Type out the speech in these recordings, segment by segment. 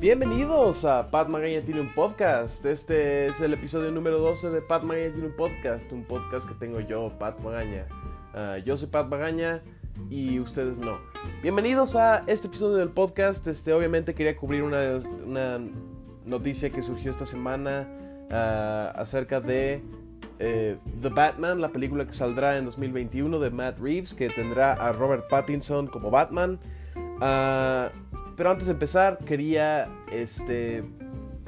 Bienvenidos a Pat Magaña tiene un podcast. Este es el episodio número 12 de Pat Magaña tiene un podcast, un podcast que tengo yo, Pat Magaña. Ah, yo soy Pat Magaña y ustedes no. Bienvenidos a este episodio del podcast. Este, obviamente quería cubrir una, noticia que surgió esta semana ah, acerca de eh, The Batman, la película que saldrá en 2021 de Matt Reeves, que tendrá a Robert Pattinson como Batman. Ah, pero antes de empezar, quería este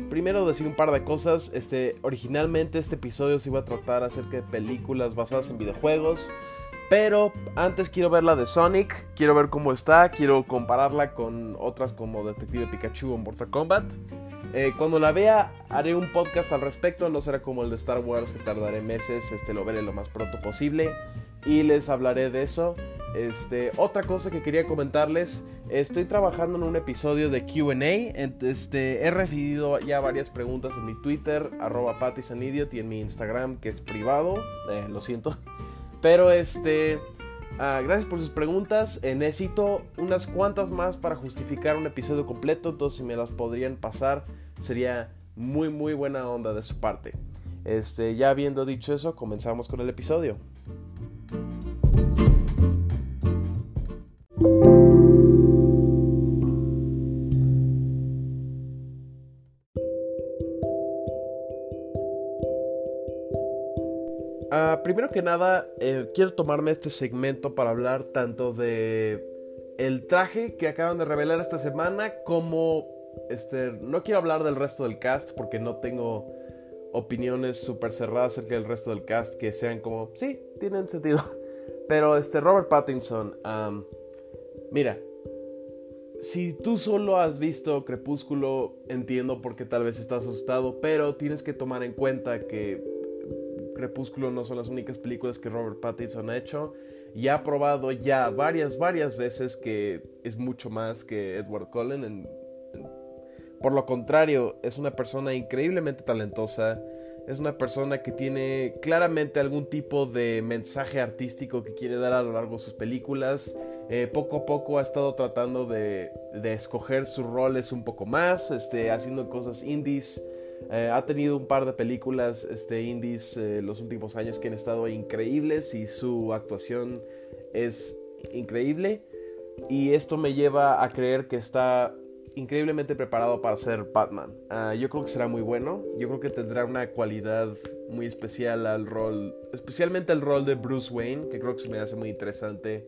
primero decir un par de cosas. Este, originalmente este episodio se iba a tratar acerca de películas basadas en videojuegos. Pero antes quiero ver la de Sonic, quiero ver cómo está, quiero compararla con otras como Detective Pikachu o Mortal Kombat. Eh, cuando la vea haré un podcast al respecto, no será como el de Star Wars que tardaré meses, este lo veré lo más pronto posible y les hablaré de eso. Este, otra cosa que quería comentarles, estoy trabajando en un episodio de QA. Este, he recibido ya varias preguntas en mi Twitter, arroba y en mi Instagram, que es privado. Eh, lo siento. Pero este. Ah, gracias por sus preguntas. Eh, necesito unas cuantas más para justificar un episodio completo. Entonces, si me las podrían pasar, sería muy, muy buena onda de su parte. Este, ya habiendo dicho eso, comenzamos con el episodio. Primero que nada, eh, quiero tomarme este segmento para hablar tanto de el traje que acaban de revelar esta semana como este no quiero hablar del resto del cast porque no tengo opiniones súper cerradas acerca del resto del cast que sean como sí tienen sentido. Pero este Robert Pattinson mira si tú solo has visto Crepúsculo entiendo por qué tal vez estás asustado pero tienes que tomar en cuenta que Crepúsculo no son las únicas películas que Robert Pattinson ha hecho y ha probado ya varias, varias veces que es mucho más que Edward Cullen. por lo contrario, es una persona increíblemente talentosa. Es una persona que tiene claramente algún tipo de mensaje artístico que quiere dar a lo largo de sus películas. Eh, poco a poco ha estado tratando de, de, escoger sus roles un poco más, este, haciendo cosas indies. Eh, ha tenido un par de películas este, indies eh, los últimos años que han estado increíbles y su actuación es increíble. Y esto me lleva a creer que está increíblemente preparado para ser Batman. Ah, yo creo que será muy bueno. Yo creo que tendrá una cualidad muy especial al rol, especialmente el rol de Bruce Wayne, que creo que se me hace muy interesante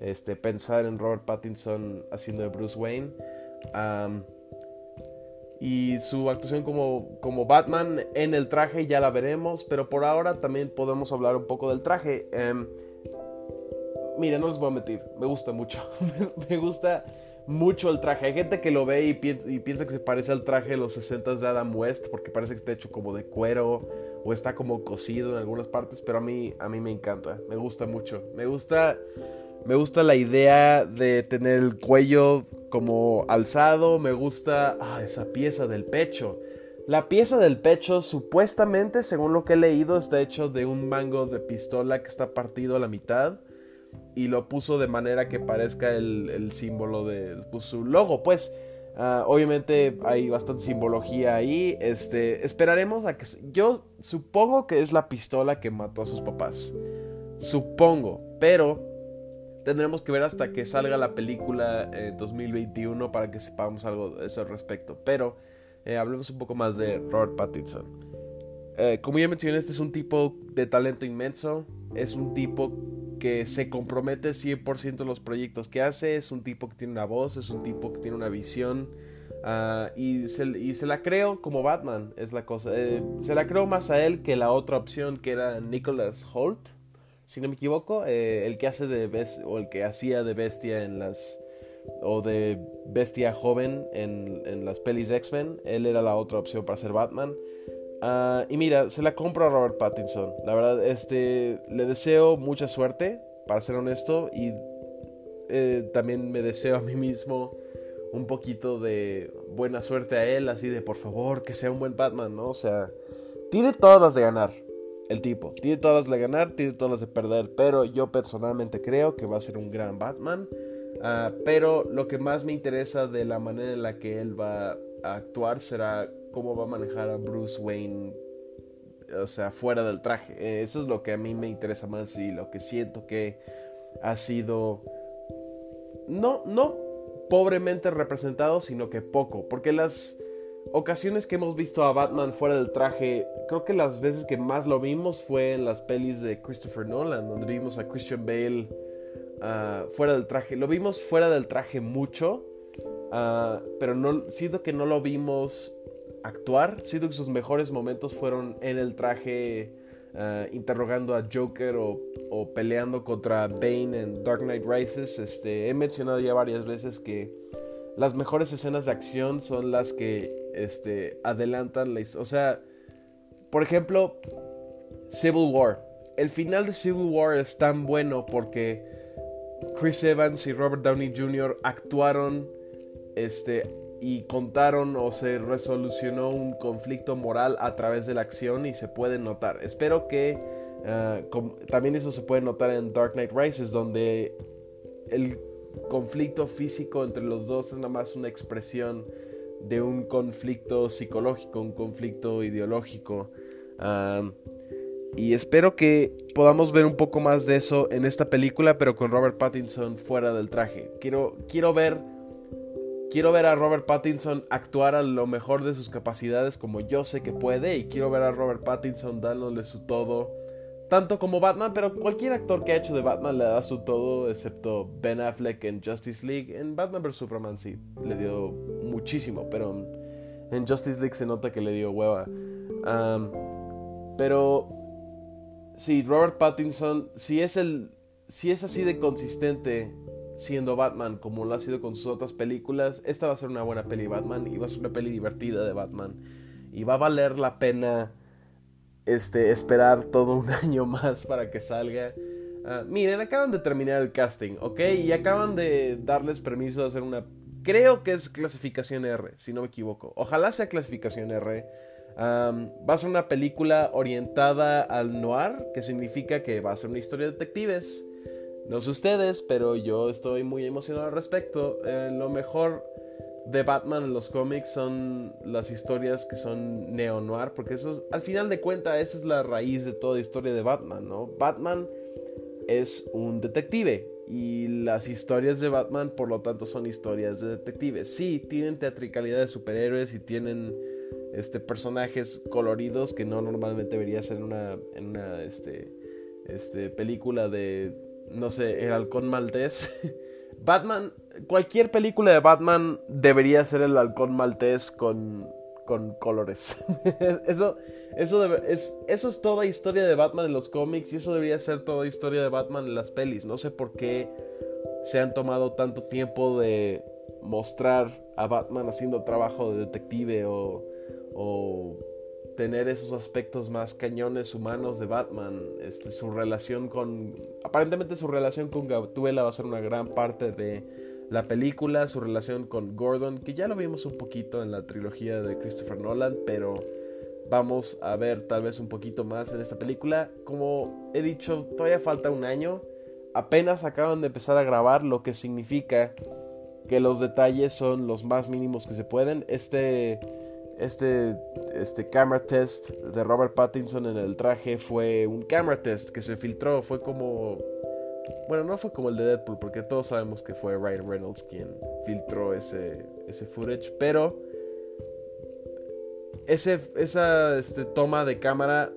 este, pensar en Robert Pattinson haciendo de Bruce Wayne. Y su actuación como, como Batman en el traje ya la veremos, pero por ahora también podemos hablar un poco del traje. Eh, mira, no les voy a mentir, me gusta mucho. me gusta mucho el traje. Hay gente que lo ve y piensa, y piensa, que se parece al traje de los 60 de Adam West porque parece que está hecho como de cuero o está como cosido en algunas partes, pero a mí, a mí me encanta, me gusta mucho. Me gusta, me gusta la idea de tener el cuello como alzado, me gusta ah, esa pieza del pecho. La pieza del pecho supuestamente, según lo que he leído, está hecho de un mango de pistola que está partido a la mitad y lo puso de manera que parezca el, símbolo de pues, su logo. Pues ah, obviamente hay bastante simbología ahí. Este, esperaremos a que... Yo supongo que es la pistola que mató a sus papás. Supongo, pero tendremos que ver hasta que salga la película en 2021 para que sepamos algo de eso al respecto. Pero eh, hablemos un poco más de Robert Pattinson. Eh, como ya mencioné, este es un tipo de talento inmenso. Es un tipo que se compromete 100% en los proyectos que hace. Es un tipo que tiene una voz, es un tipo que tiene una visión. Ah, y, se, y, se, la creo como Batman, es la cosa. Eh, se la creo más a él que la otra opción que era Nicholas Holt si no me equivoco, eh, el que hace de o el que hacía de bestia en las o de bestia joven en, en las pelis X-Men, él era la otra opción para ser Batman. Ah, y mira, se la compro a Robert Pattinson. La verdad, este, le deseo mucha suerte, para ser honesto, y eh, también me deseo a mí mismo un poquito de buena suerte a él, así de por favor que sea un buen Batman, ¿no? O sea, tiene todas las de ganar el tipo. Tiene todas las de ganar, tiene todas las de perder, pero yo personalmente creo que va a ser un gran Batman. Ah, pero lo que más me interesa de la manera en la que él va a actuar será cómo va a manejar a Bruce Wayne, o sea, fuera del traje. Eh, eso es lo que a mí me interesa más y lo que siento que ha sido no, no pobremente representado, sino que poco, porque las ocasiones que hemos visto a Batman fuera del traje, creo que las veces que más lo vimos fue en las pelis de Christopher Nolan, donde vimos a Christian Bale ah, fuera del traje. Lo vimos fuera del traje mucho, ah, pero no, siento que no lo vimos actuar. Siento que sus mejores momentos fueron en el traje ah, interrogando a Joker o, peleando contra Bane en Dark Knight Rises. Este, he mencionado ya varias veces que las mejores escenas de acción son las que este, adelantan la historia. O sea, por ejemplo, Civil War. El final de Civil War es tan bueno porque Chris Evans y Robert Downey Jr. actuaron este, y contaron o se resolucionó un conflicto moral a través de la acción y se puede notar. Espero que ah, también eso se puede notar en Dark Knight Rises, donde el conflicto físico entre los dos es nada más una expresión de un conflicto psicológico, un conflicto ideológico. Y espero que podamos ver un poco más de eso en esta película, pero con Robert Pattinson fuera del traje. Quiero, quiero ver. Quiero ver a Robert Pattinson actuar a lo mejor de sus capacidades como yo sé que puede. Y quiero ver a Robert Pattinson dándole su todo tanto como Batman, pero cualquier actor que ha hecho de Batman le da su todo, excepto Ben Affleck en Justice League. En Batman vs. Superman sí, le dio muchísimo, pero en Justice League se nota que le dio hueva. Pero sí, Robert Pattinson, si es, el, si es así de consistente siendo Batman como lo ha sido con sus otras películas, esta va a ser una buena peli Batman y va a ser una peli divertida de Batman. Y va a valer la pena este, esperar todo un año más para que salga. Ah, miren, acaban de terminar el casting, ¿ok? Y acaban de darles permiso de hacer una... Creo que es clasificación R, si no me equivoco. Ojalá sea clasificación R. va a ser una película orientada al noir, que significa que va a ser una historia de detectives. No sé ustedes, pero yo estoy muy emocionado al respecto. Eh, lo mejor de Batman en los cómics son las historias que son neo-noir, porque eso es, al final de cuentas, esa es la raíz de toda historia de Batman, ¿no? Batman es un detective y las historias de Batman, por lo tanto, son historias de detectives. Sí, tienen teatricalidad de superhéroes y tienen este, personajes coloridos que no normalmente debería ser en una, en una este, este, película de, no sé, el halcón maltés. Batman, cualquier película de Batman debería ser el halcón maltés con, con colores. eso, eso, es, eso es toda historia de Batman en los cómics y eso debería ser toda historia de Batman en las pelis. No sé por qué se han tomado tanto tiempo de mostrar a Batman haciendo trabajo de detective o, o tener esos aspectos más cañones humanos de Batman. Este, su relación con. Aparentemente su relación con Gatuela va a ser una gran parte de la película. Su relación con Gordon, que ya lo vimos un poquito en la trilogía de Christopher Nolan, pero vamos a ver tal vez un poquito más en esta película. Como he dicho, todavía falta un año. Apenas acaban de empezar a grabar, lo que significa que los detalles son los más mínimos que se pueden. Este este, este camera test de Robert Pattinson en el traje fue un camera test que se filtró. Fue como. Bueno, no fue como el de Deadpool, porque todos sabemos que fue Ryan Reynolds quien filtró ese, ese footage. Pero. Ese, esa este, toma de cámara.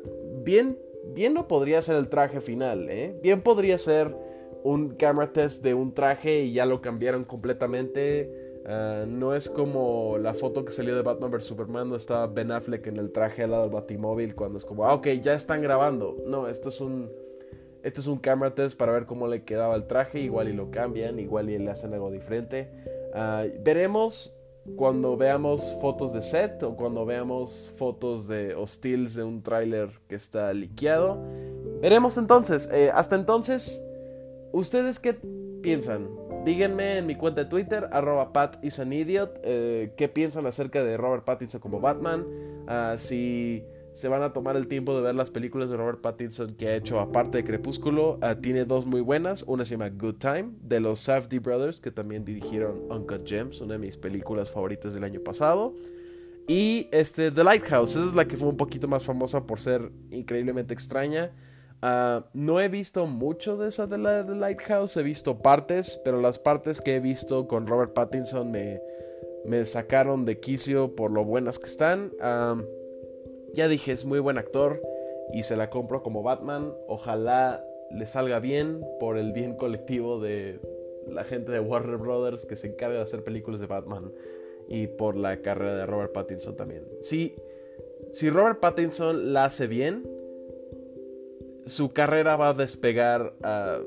Bien, bien no podría ser el traje final, ¿eh? Bien podría ser un camera test de un traje y ya lo cambiaron completamente Ah, no es como la foto que salió de Batman vs Superman, no estaba Ben Affleck en el traje al lado del Batimóvil cuando es como, ah, ok, ya están grabando. No, esto es un, esto es un camera test para ver cómo le quedaba el traje, igual y lo cambian, igual y le hacen algo diferente. Ah, veremos cuando veamos fotos de set o cuando veamos fotos de o de un tráiler que está liqueado. Veremos entonces. Eh, hasta entonces, ¿ustedes qué piensan? Díganme en mi cuenta de Twitter, arroba Pat eh, qué piensan acerca de Robert Pattinson como Batman. Ah, si se van a tomar el tiempo de ver las películas de Robert Pattinson que ha hecho aparte de Crepúsculo, ah, tiene dos muy buenas. Una se llama Good Time, de los Safdie Brothers, que también dirigieron Uncut Gems, una de mis películas favoritas del año pasado. Y este, The Lighthouse, esa es la que fue un poquito más famosa por ser increíblemente extraña. Ah, no he visto mucho de esa de la The Lighthouse, he visto partes, pero las partes que he visto con Robert Pattinson me, me sacaron de quicio por lo buenas que están. ya dije, es muy buen actor y se la compro como Batman. Ojalá le salga bien por el bien colectivo de la gente de Warner Brothers que se encarga de hacer películas de Batman y por la carrera de Robert Pattinson también. Si, si Robert Pattinson la hace bien, su carrera va a despegar a,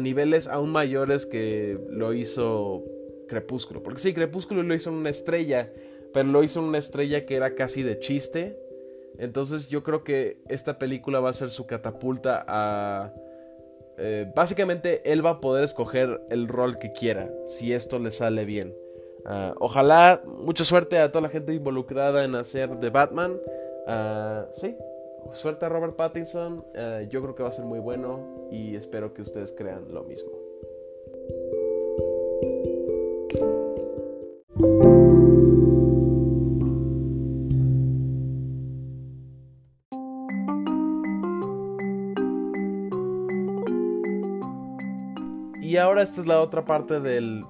niveles aún mayores que lo hizo Crepúsculo. Porque sí, Crepúsculo lo hizo en una estrella, pero lo hizo en una estrella que era casi de chiste. Entonces yo creo que esta película va a ser su catapulta a... Eh, básicamente él va a poder escoger el rol que quiera, si esto le sale bien. Ah, ojalá, mucha suerte a toda la gente involucrada en hacer de Batman. Uh, sí, suerte a Robert Pattinson. Ah, yo creo que va a ser muy bueno y espero que ustedes crean lo mismo. Y ahora esta es la otra parte del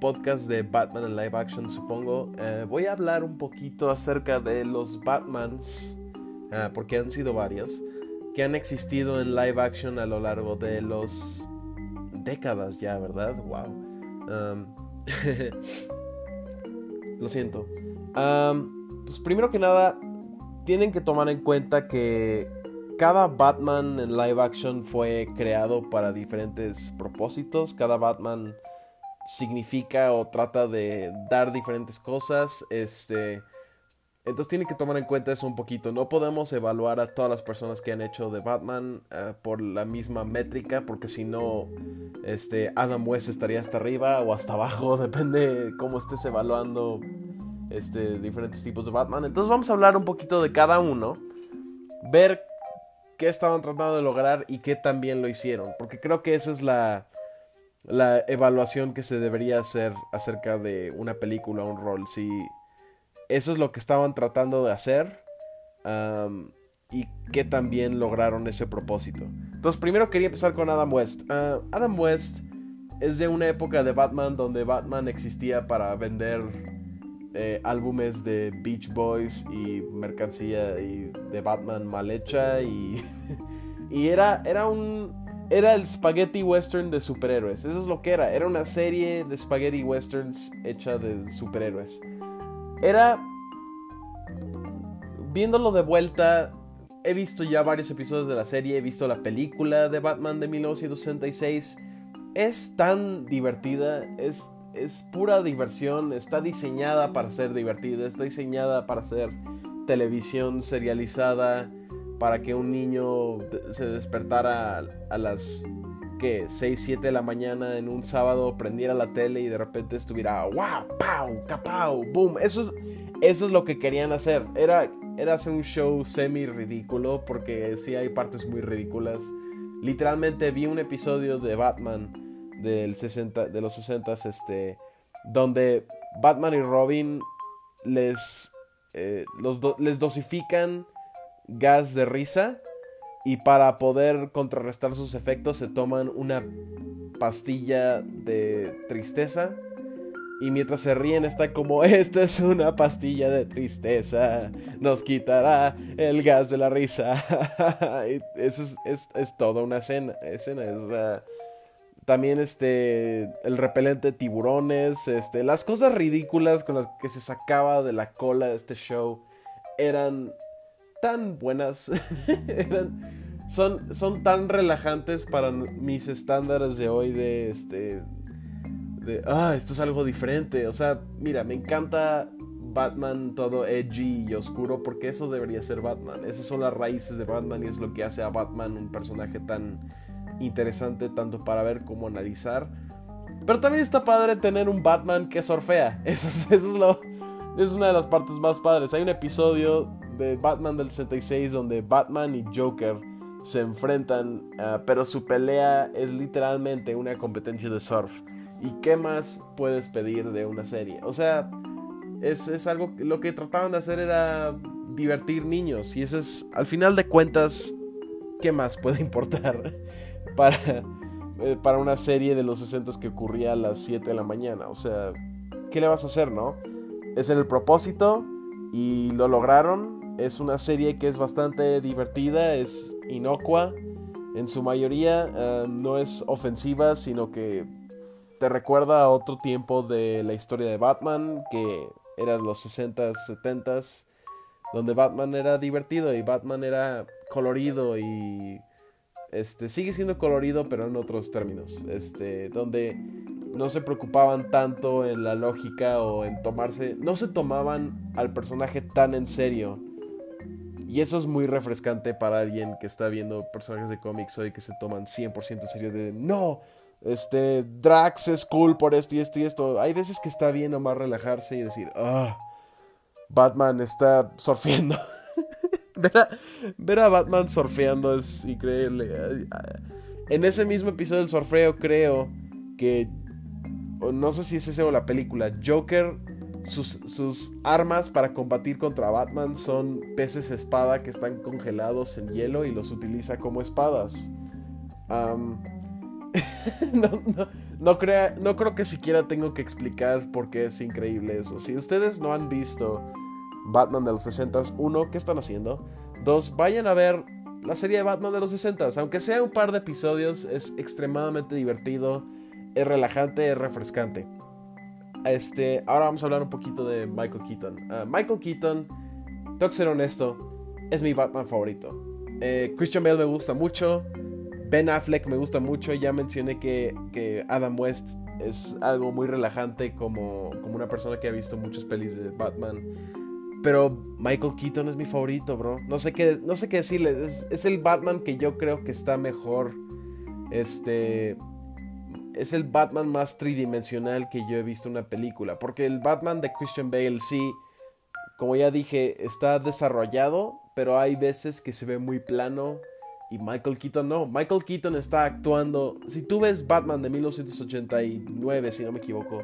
podcast de Batman en live action, supongo. Eh, voy a hablar un poquito acerca de los Batmans, eh, porque han sido varios, que han existido en live action a lo largo de los décadas ya, ¿verdad? Wow. Lo siento. Pues primero que nada, tienen que tomar en cuenta que cada Batman en live action fue creado para diferentes propósitos. Cada Batman significa o trata de dar diferentes cosas. Este. Entonces tienen que tomar en cuenta eso un poquito. No podemos evaluar a todas las personas que han hecho de Batman eh, por la misma métrica, porque si no, este, Adam West estaría hasta arriba o hasta abajo, depende cómo estés evaluando este, diferentes tipos de Batman. Entonces vamos a hablar un poquito de cada uno, ver qué estaban tratando de lograr y qué también lo hicieron. Porque creo que esa es la, la evaluación que se debería hacer acerca de una película un rol. Si eso es lo que estaban tratando de hacer y qué también lograron ese propósito. Entonces primero quería empezar con Adam West. Ah, Adam West es de una época de Batman donde Batman existía para vender eh, álbumes de Beach Boys y mercancía y de Batman mal hecha y, y era, era un... Era el spaghetti western de superhéroes. Eso es lo que era. Era una serie de spaghetti westerns hecha de superhéroes. Era... Viéndolo de vuelta, he visto ya varios episodios de la serie, he visto la película de Batman de 1966. Es tan divertida, es es pura diversión, está diseñada para ser divertida, está diseñada para ser televisión serializada, para que un niño se despertara a las que 6, 7 de la mañana en un sábado, prendiera la tele y de repente estuviera wow, pau, capau, boom. Eso es, eso es lo que querían hacer. Era, era hacer un show semi ridículo porque sí hay partes muy ridículas. Literalmente vi un episodio de Batman del 60, de los 60 este, donde Batman y Robin les, eh, los les dosifican gas de risa y para poder contrarrestar sus efectos se toman una pastilla de tristeza y mientras se ríen está como, esta es una pastilla de tristeza, nos quitará el gas de la risa. es, es, es, toda una escena, escena es, también este el repelente de tiburones, este las cosas ridículas con las que se sacaba de la cola de este show eran tan buenas, son son tan relajantes para mis estándares de hoy de este de ah, esto es algo diferente, o sea, mira, me encanta Batman todo edgy y oscuro porque eso debería ser Batman. Esas son las raíces de Batman y es lo que hace a Batman un personaje tan interesante tanto para ver como analizar. Pero también está padre tener un Batman que surfea. Eso es, eso es, lo, es una de las partes más padres. Hay un episodio de Batman del 66 donde Batman y Joker se enfrentan, ah, pero su pelea es literalmente una competencia de surf. ¿Y qué más puedes pedir de una serie? O sea, es, es, algo, lo que trataban de hacer era divertir niños. Y eso es, al final de cuentas, ¿qué más puede importar para, eh, para una serie de los 60 que ocurría a las 7 de la mañana? O sea, ¿qué le vas a hacer, no? Es el propósito y lo lograron. Es una serie que es bastante divertida, es inocua. En su mayoría eh, no es ofensiva, sino que te recuerda a otro tiempo de la historia de Batman, que era los 60s, 70s, donde Batman era divertido y Batman era colorido y este sigue siendo colorido pero en otros términos, este donde no se preocupaban tanto en la lógica o en tomarse, no se tomaban al personaje tan en serio. Y eso es muy refrescante para alguien que está viendo personajes de cómics hoy que se toman 100% en serio de no, este, Drax es cool por esto y esto y esto. Hay veces que está bien nomás relajarse y decir, ah, Batman está surfeando. ver, a, Batman surfeando es increíble. En ese mismo episodio del surfeo creo que, no sé si es ese o la película, Joker, sus, armas para combatir contra Batman son peces espada que están congelados en hielo y los utiliza como espadas. no, no creo que siquiera tengo que explicar por qué es increíble eso. Si ustedes no han visto Batman de los 60, uno, ¿qué están haciendo? Dos, vayan a ver la serie de Batman de los 60, aunque sea un par de episodios, es extremadamente divertido, es relajante, es refrescante. Este, ahora vamos a hablar un poquito de Michael Keaton. Ah, Michael Keaton, tengo que ser honesto, es mi Batman favorito. Eh, Christian Bale me gusta mucho. Ben Affleck me gusta mucho. Ya mencioné que, Adam West es algo muy relajante como, como una persona que ha visto muchas pelis de Batman. Pero Michael Keaton es mi favorito, bro. No sé qué, no sé qué decirles. Es, el Batman que yo creo que está mejor. Este. Es el Batman más tridimensional que yo he visto en una película. Porque el Batman de Christian Bale sí. Como ya dije, está desarrollado. Pero hay veces que se ve muy plano y Michael Keaton no. Michael Keaton está actuando. Si tú ves Batman de 1989, si no me equivoco,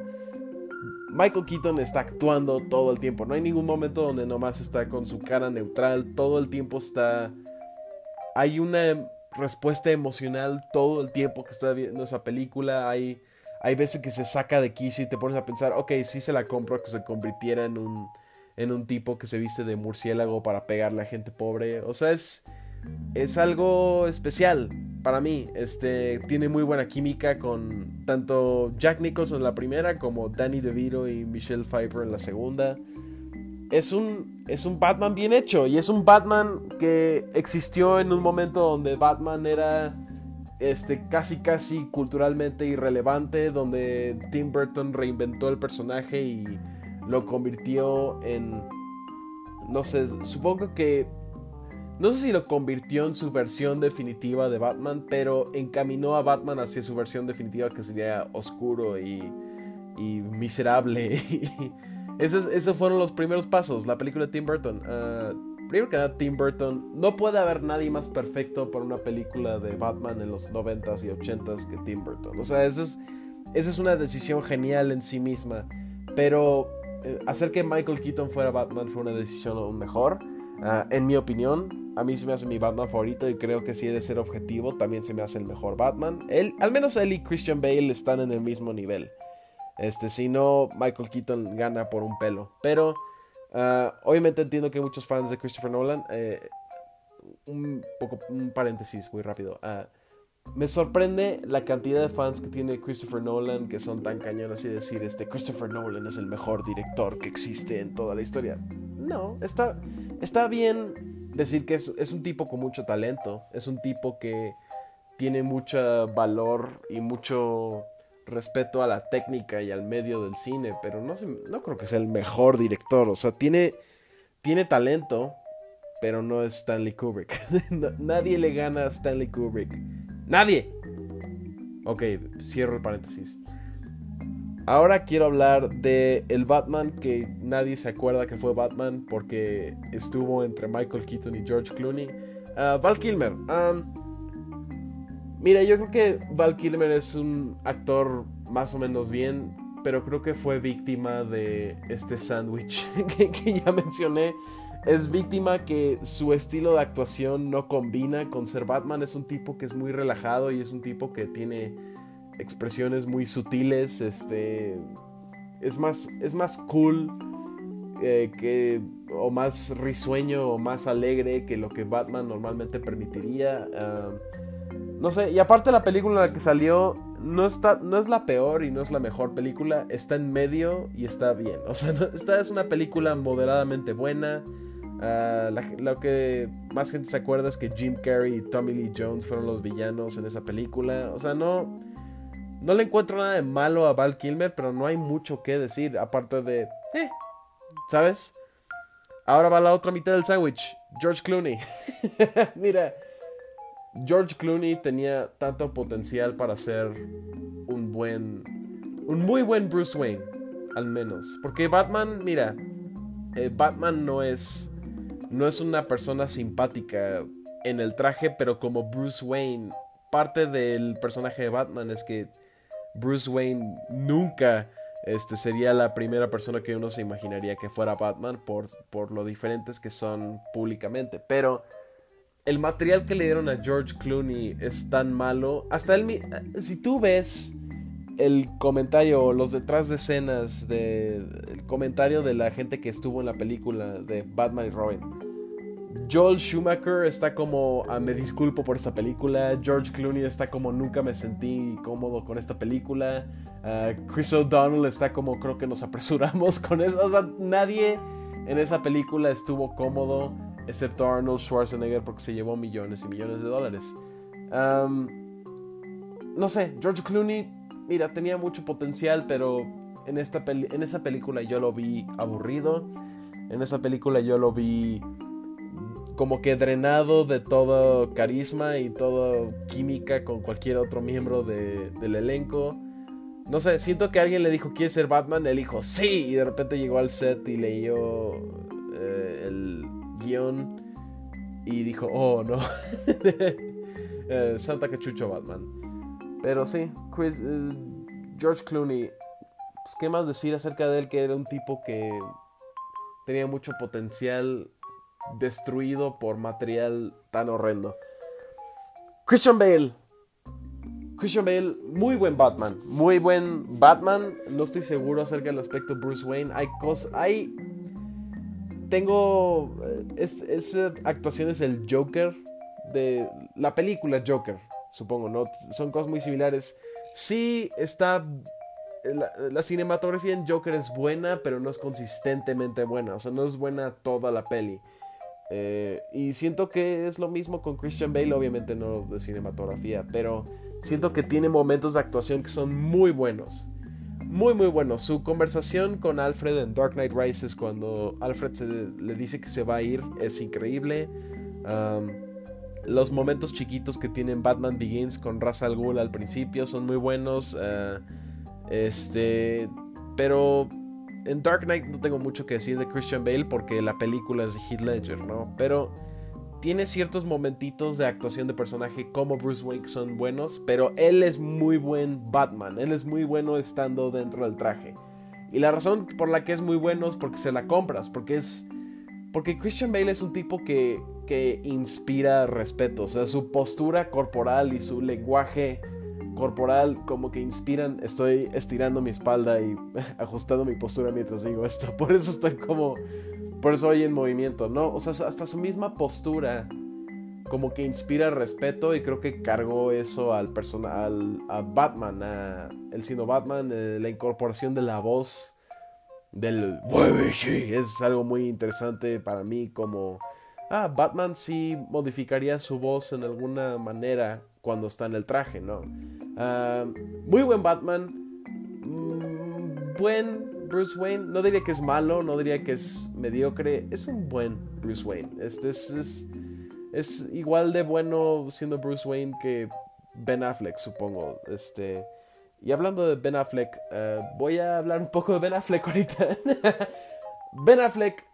Michael Keaton está actuando todo el tiempo. No hay ningún momento donde nomás está con su cara neutral. Todo el tiempo está. Hay una respuesta emocional todo el tiempo que está viendo esa película. Hay, hay veces que se saca de quicio y te pones a pensar, ok, sí se la compro que se convirtiera en un, en un tipo que se viste de murciélago para pegarle a gente pobre. O sea, es es algo especial para mí. Este tiene muy buena química con tanto Jack Nicholson en la primera como Danny DeVito y Michelle Pfeiffer en la segunda. Es un, es un Batman bien hecho y es un Batman que existió en un momento donde Batman era este, casi casi culturalmente irrelevante, donde Tim Burton reinventó el personaje y lo convirtió en, no sé, supongo que no sé si lo convirtió en su versión definitiva de Batman, pero encaminó a Batman hacia su versión definitiva que sería oscuro y, miserable. esos, fueron los primeros pasos, la película de Tim Burton. Ah, primero que nada, Tim Burton, no puede haber nadie más perfecto para una película de Batman en los 90s y 80s que Tim Burton. O sea, esa es, esa es una decisión genial en sí misma. Pero eh, hacer que Michael Keaton fuera Batman fue una decisión aún mejor. Ah, en mi opinión, a mí se me hace mi Batman favorito y creo que si he de ser objetivo, también se me hace el mejor Batman. Él, al menos él y Christian Bale están en el mismo nivel. Este, si no, Michael Keaton gana por un pelo. Pero, ah, obviamente entiendo que muchos fans de Christopher Nolan. Eh, un poco, un paréntesis muy rápido. Ah, me sorprende la cantidad de fans que tiene Christopher Nolan que son tan cañones y decir, este, Christopher Nolan es el mejor director que existe en toda la historia. No, está, está bien decir que es, un tipo con mucho talento, es un tipo que tiene mucho valor y mucho respeto a la técnica y al medio del cine, pero no, no creo que sea el mejor director, o sea, tiene, tiene talento, pero no es Stanley Kubrick. nadie le gana a Stanley Kubrick. Nadie. Ok, cierro el paréntesis. Ahora quiero hablar de el Batman que nadie se acuerda que fue Batman porque estuvo entre Michael Keaton y George Clooney. Ah, Val Kilmer. Mira, yo creo que Val Kilmer es un actor más o menos bien, pero creo que fue víctima de este sándwich que, ya mencioné. Es víctima que su estilo de actuación no combina con ser Batman. Es un tipo que es muy relajado y es un tipo que tiene expresiones muy sutiles. Este. Es más. Es más cool. Eh, que. O más risueño. O más alegre. Que lo que Batman normalmente permitiría. Ah, no sé. Y aparte la película en la que salió no, está, no es la peor y no es la mejor película, está en medio y está bien. O sea, esta es una película moderadamente buena. Ah, lo que más gente se acuerda es que Jim Carrey y Tommy Lee Jones fueron los villanos en esa película. O sea, no, no le encuentro nada de malo a Val Kilmer, pero no hay mucho que decir aparte de, eh, ¿sabes? Ahora va la otra mitad del sándwich, George Clooney. Mira, George Clooney tenía tanto potencial para ser un buen, un muy buen Bruce Wayne, al menos. Porque Batman, mira, eh, Batman no es, no es una persona simpática en el traje, pero como Bruce Wayne, parte del personaje de Batman es que Bruce Wayne nunca este, sería la primera persona que uno se imaginaría que fuera Batman por, por lo diferentes que son públicamente. Pero el material que le dieron a George Clooney es tan malo. Hasta él, si tú ves el comentario, los detrás de escenas, de, el comentario de la gente que estuvo en la película de Batman y Robin. Joel Schumacher está como, ah, me disculpo por esta película. George Clooney está como, nunca me sentí cómodo con esta película. Ah, Chris O'Donnell está como, creo que nos apresuramos con eso. O sea, nadie en esa película estuvo cómodo excepto Arnold Schwarzenegger porque se llevó millones y millones de dólares. no sé, George Clooney, mira, tenía mucho potencial, pero en, esta en esa película yo lo vi aburrido. En esa película yo lo vi como que drenado de todo carisma y toda química con cualquier otro miembro del elenco. No sé, siento que alguien le dijo, ¿quieres ser Batman? Él dijo, sí. Y de repente llegó al set y leyó eh, el guion y dijo, oh no, eh, Santa Cachucho Batman. Pero sí, Chris, eh, George Clooney, pues, ¿qué más decir acerca de él? Que era un tipo que tenía mucho potencial destruido por material tan horrendo. Christian Bale. Christian Bale, muy buen Batman. Muy buen Batman. No estoy seguro acerca del aspecto Bruce Wayne. Hay cosas. Hay tengo. Eh, es, esa actuación es el Joker de la película Joker, supongo, ¿no? Son cosas muy similares. Sí, está. La, cinematografía en Joker es buena, pero no es consistentemente buena. O sea, no es buena toda la peli. Eh, y siento que es lo mismo con Christian Bale, obviamente no de cinematografía, pero siento que tiene momentos de actuación que son muy buenos muy muy bueno. Su conversación con Alfred en Dark Knight Rises cuando Alfred le dice que se va a ir es increíble. los momentos chiquitos que tienen Batman Begins con Ra's al Ghul al principio son muy buenos. Ah, este, pero en Dark Knight no tengo mucho que decir de Christian Bale porque la película es de Heath Ledger, ¿no? Pero tiene ciertos momentitos de actuación de personaje como Bruce Wayne son buenos, pero él es muy buen Batman, él es muy bueno estando dentro del traje. Y la razón por la que es muy bueno es porque se la compras, porque es porque Christian Bale es un tipo que que inspira respeto, o sea, su postura corporal y su lenguaje corporal como que inspiran, estoy estirando mi espalda y ajustando mi postura mientras digo esto, por eso estoy como por eso hoy en movimiento, ¿no? O sea, hasta su misma postura como que inspira respeto y creo que cargó eso al personal, a Batman, a el sino Batman, eh, la incorporación de la voz del es algo muy interesante para mí como ah, Batman sí modificaría su voz en alguna manera cuando está en el traje, ¿no? Ah, muy buen Batman, mm, buen Bruce Wayne. No diría que es malo, no diría que es mediocre. Es un buen Bruce Wayne. Este es, es, igual de bueno siendo Bruce Wayne que Ben Affleck, supongo. Este. y hablando de Ben Affleck, eh, voy a hablar un poco de Ben Affleck ahorita. ben Affleck,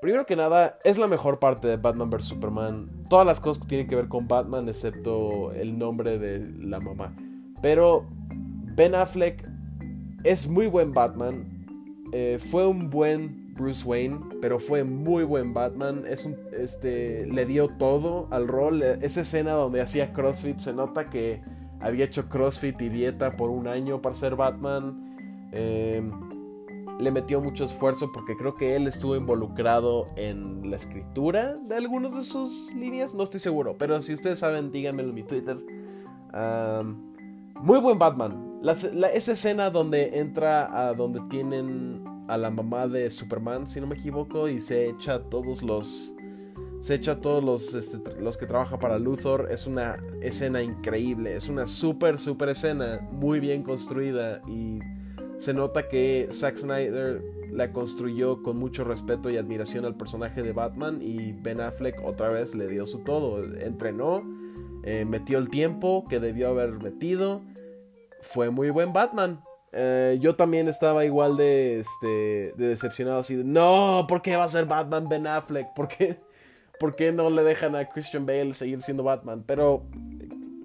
primero que nada, es la mejor parte de Batman vs. Superman. Todas las cosas que tienen que ver con Batman, excepto el nombre de la mamá. Pero Ben Affleck es muy buen Batman. Eh, fue un buen Bruce Wayne, pero fue muy buen Batman. Es este, le dio todo al rol. Esa escena donde hacía CrossFit se nota que había hecho CrossFit y dieta por un año para ser Batman. Em, le metió mucho esfuerzo porque creo que él estuvo involucrado en la escritura de algunas de sus líneas. No estoy seguro, pero si ustedes saben, díganmelo en mi Twitter. muy buen Batman. Esa escena donde entra a donde tienen a la mamá de Superman, si no me equivoco, y se echa todos los se echa a todos los, este, los que trabajan para Luthor. Es una escena increíble. Es una súper, súper escena. Muy bien construida. Y se nota que Zack Snyder la construyó con mucho respeto y admiración al personaje de Batman. Y Ben Affleck otra vez le dio su todo. Entrenó. Eh, metió el tiempo que debió haber metido. Fue muy buen Batman. Eh, yo también estaba igual de, este, de decepcionado así de, no, ¿por qué va a ser Batman Ben Affleck? ¿Por qué? ¿por qué no le dejan a Christian Bale seguir siendo Batman? Pero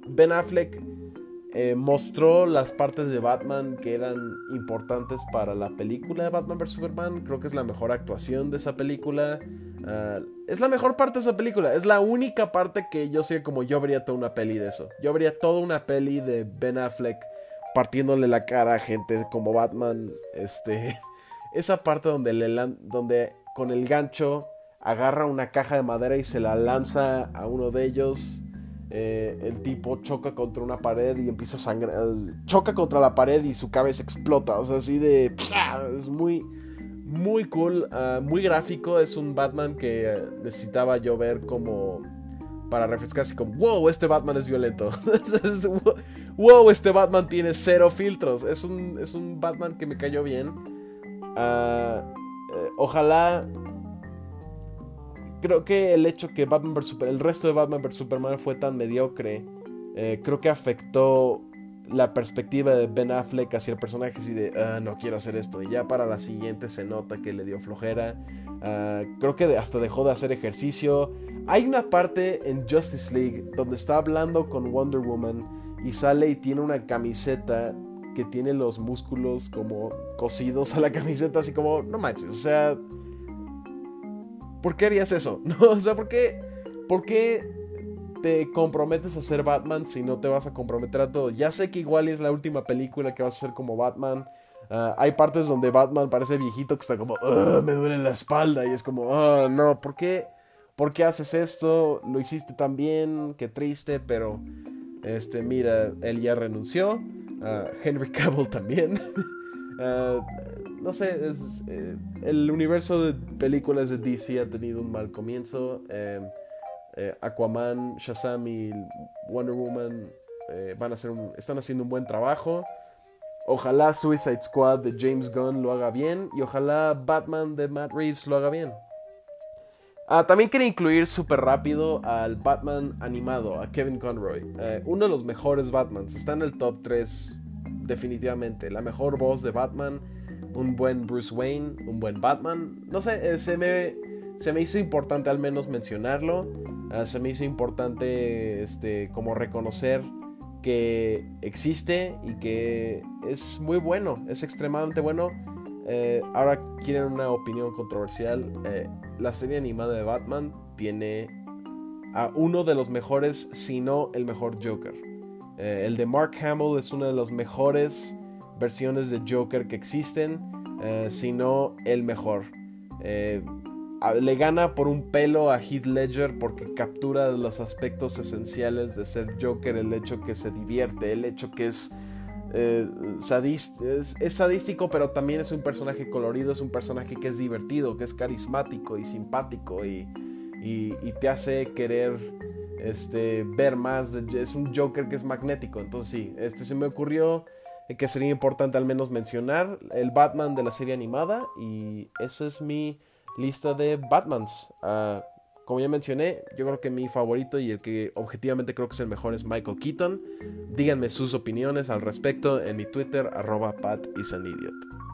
Ben Affleck eh, mostró las partes de Batman que eran importantes para la película de Batman vs. Superman. Creo que es la mejor actuación de esa película. Ah, es la mejor parte de esa película. Es la única parte que yo sé como yo habría toda una peli de eso. Yo habría toda una peli de Ben Affleck partiéndole la cara a gente como Batman. Este. Esa parte donde le donde con el gancho agarra una caja de madera y se la lanza a uno de ellos. Eh, el tipo choca contra una pared y empieza a sangrar. Choca contra la pared y su cabeza explota. O sea, así de. Es muy. Muy cool. Ah, muy gráfico. Es un Batman que necesitaba yo ver como. Para refrescarse como. Wow, este Batman es violento. wow, este Batman tiene cero filtros. Es un, es un Batman que me cayó bien. Ah, eh, ojalá creo que el hecho que Batman vs. el resto de Batman vs. Superman fue tan mediocre, eh, creo que afectó la perspectiva de Ben Affleck hacia el personaje así de, ah, no quiero hacer esto. Y ya para la siguiente se nota que le dio flojera. Ah, creo que hasta dejó de hacer ejercicio. Hay una parte en Justice League donde está hablando con Wonder Woman y sale y tiene una camiseta que tiene los músculos como cosidos a la camiseta, así como, no manches, o sea, ¿Por qué harías eso? ¿No? O sea, ¿por qué, ¿por qué te comprometes a ser Batman si no te vas a comprometer a todo? Ya sé que igual es la última película que vas a hacer como Batman. Ah, hay partes donde Batman parece viejito que está como, me duele la espalda y es como, oh, no, ¿por qué? ¿Por qué haces esto? Lo hiciste tan bien, qué triste, pero este, mira, él ya renunció. Ah, Henry Cavill también. Ah, no sé, eh, el universo de películas de DC ha tenido un mal comienzo. Em, eh, Aquaman, Shazam y Wonder Woman eh, van a están haciendo un buen trabajo. Ojalá Suicide Squad de James Gunn lo haga bien y ojalá Batman de Matt Reeves lo haga bien. Ah, también quería incluir súper rápido al Batman animado, a Kevin Conroy. uno de los mejores Batmans, está en el top 3 definitivamente. La mejor voz de Batman un buen Bruce Wayne, un buen Batman. No sé, eh, se me, se me hizo importante al menos mencionarlo. Ah, se me hizo importante este, como reconocer que existe y que es muy bueno, es extremadamente bueno. Eh, ahora quieren una opinión controversial. Eh, la serie animada de Batman tiene a uno de los mejores, si no el mejor Joker. el de Mark Hamill es uno de los mejores versiones de Joker que existen, eh, sino el mejor. Eh, le gana por un pelo a Heath Ledger porque captura los aspectos esenciales de ser Joker, el hecho que se divierte, el hecho que es, eh, es, sadístico, pero también es un personaje colorido, es un personaje que es divertido, que es carismático y simpático y, te hace querer este, ver más. es un Joker que es magnético. Entonces sí, este se me ocurrió que sería importante al menos mencionar, el Batman de la serie animada y esa es mi lista de Batmans. Ah, como ya mencioné, yo creo que mi favorito y el que objetivamente creo que es el mejor es Michael Keaton. Díganme sus opiniones al respecto en mi Twitter, arroba Pat is an idiot.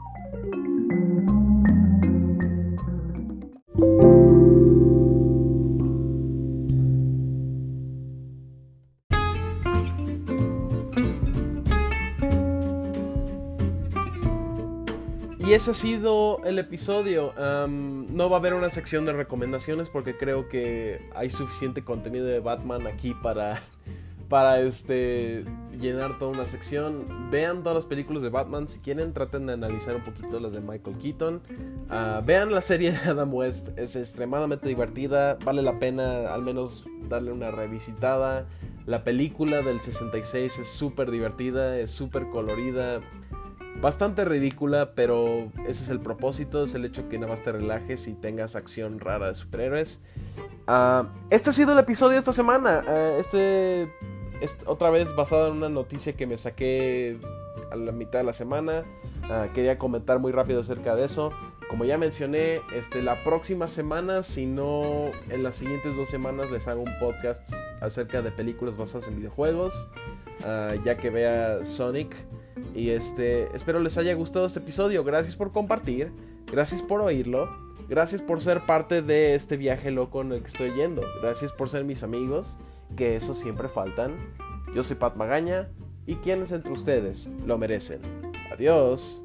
Ese ha sido el episodio. no va a haber una sección de recomendaciones porque creo que hay suficiente contenido de Batman aquí para, para este, llenar toda una sección. Vean todas las películas de Batman. Si quieren, traten de analizar un poquito las de Michael Keaton. Ah, vean la serie de Adam West. Es extremadamente divertida. Vale la pena al menos darle una revisitada. La película del 66 es súper divertida, es súper colorida bastante ridícula, pero ese es el propósito, es el hecho que nada más te relajes y tengas acción rara de superhéroes. Uh, este ha sido el episodio de esta semana. Uh, este, otra vez basado en una noticia que me saqué a la mitad de la semana. Uh, quería comentar muy rápido acerca de eso. Como ya mencioné, este, la próxima semana, si no en las siguientes dos semanas, les hago un podcast acerca de películas basadas en videojuegos. ya que vea Sonic. Y este, espero les haya gustado este episodio. Gracias por compartir, gracias por oírlo, gracias por ser parte de este viaje loco en el que estoy yendo. Gracias por ser mis amigos, que eso siempre faltan. Yo soy Pat Magaña y quienes entre ustedes lo merecen. Adiós.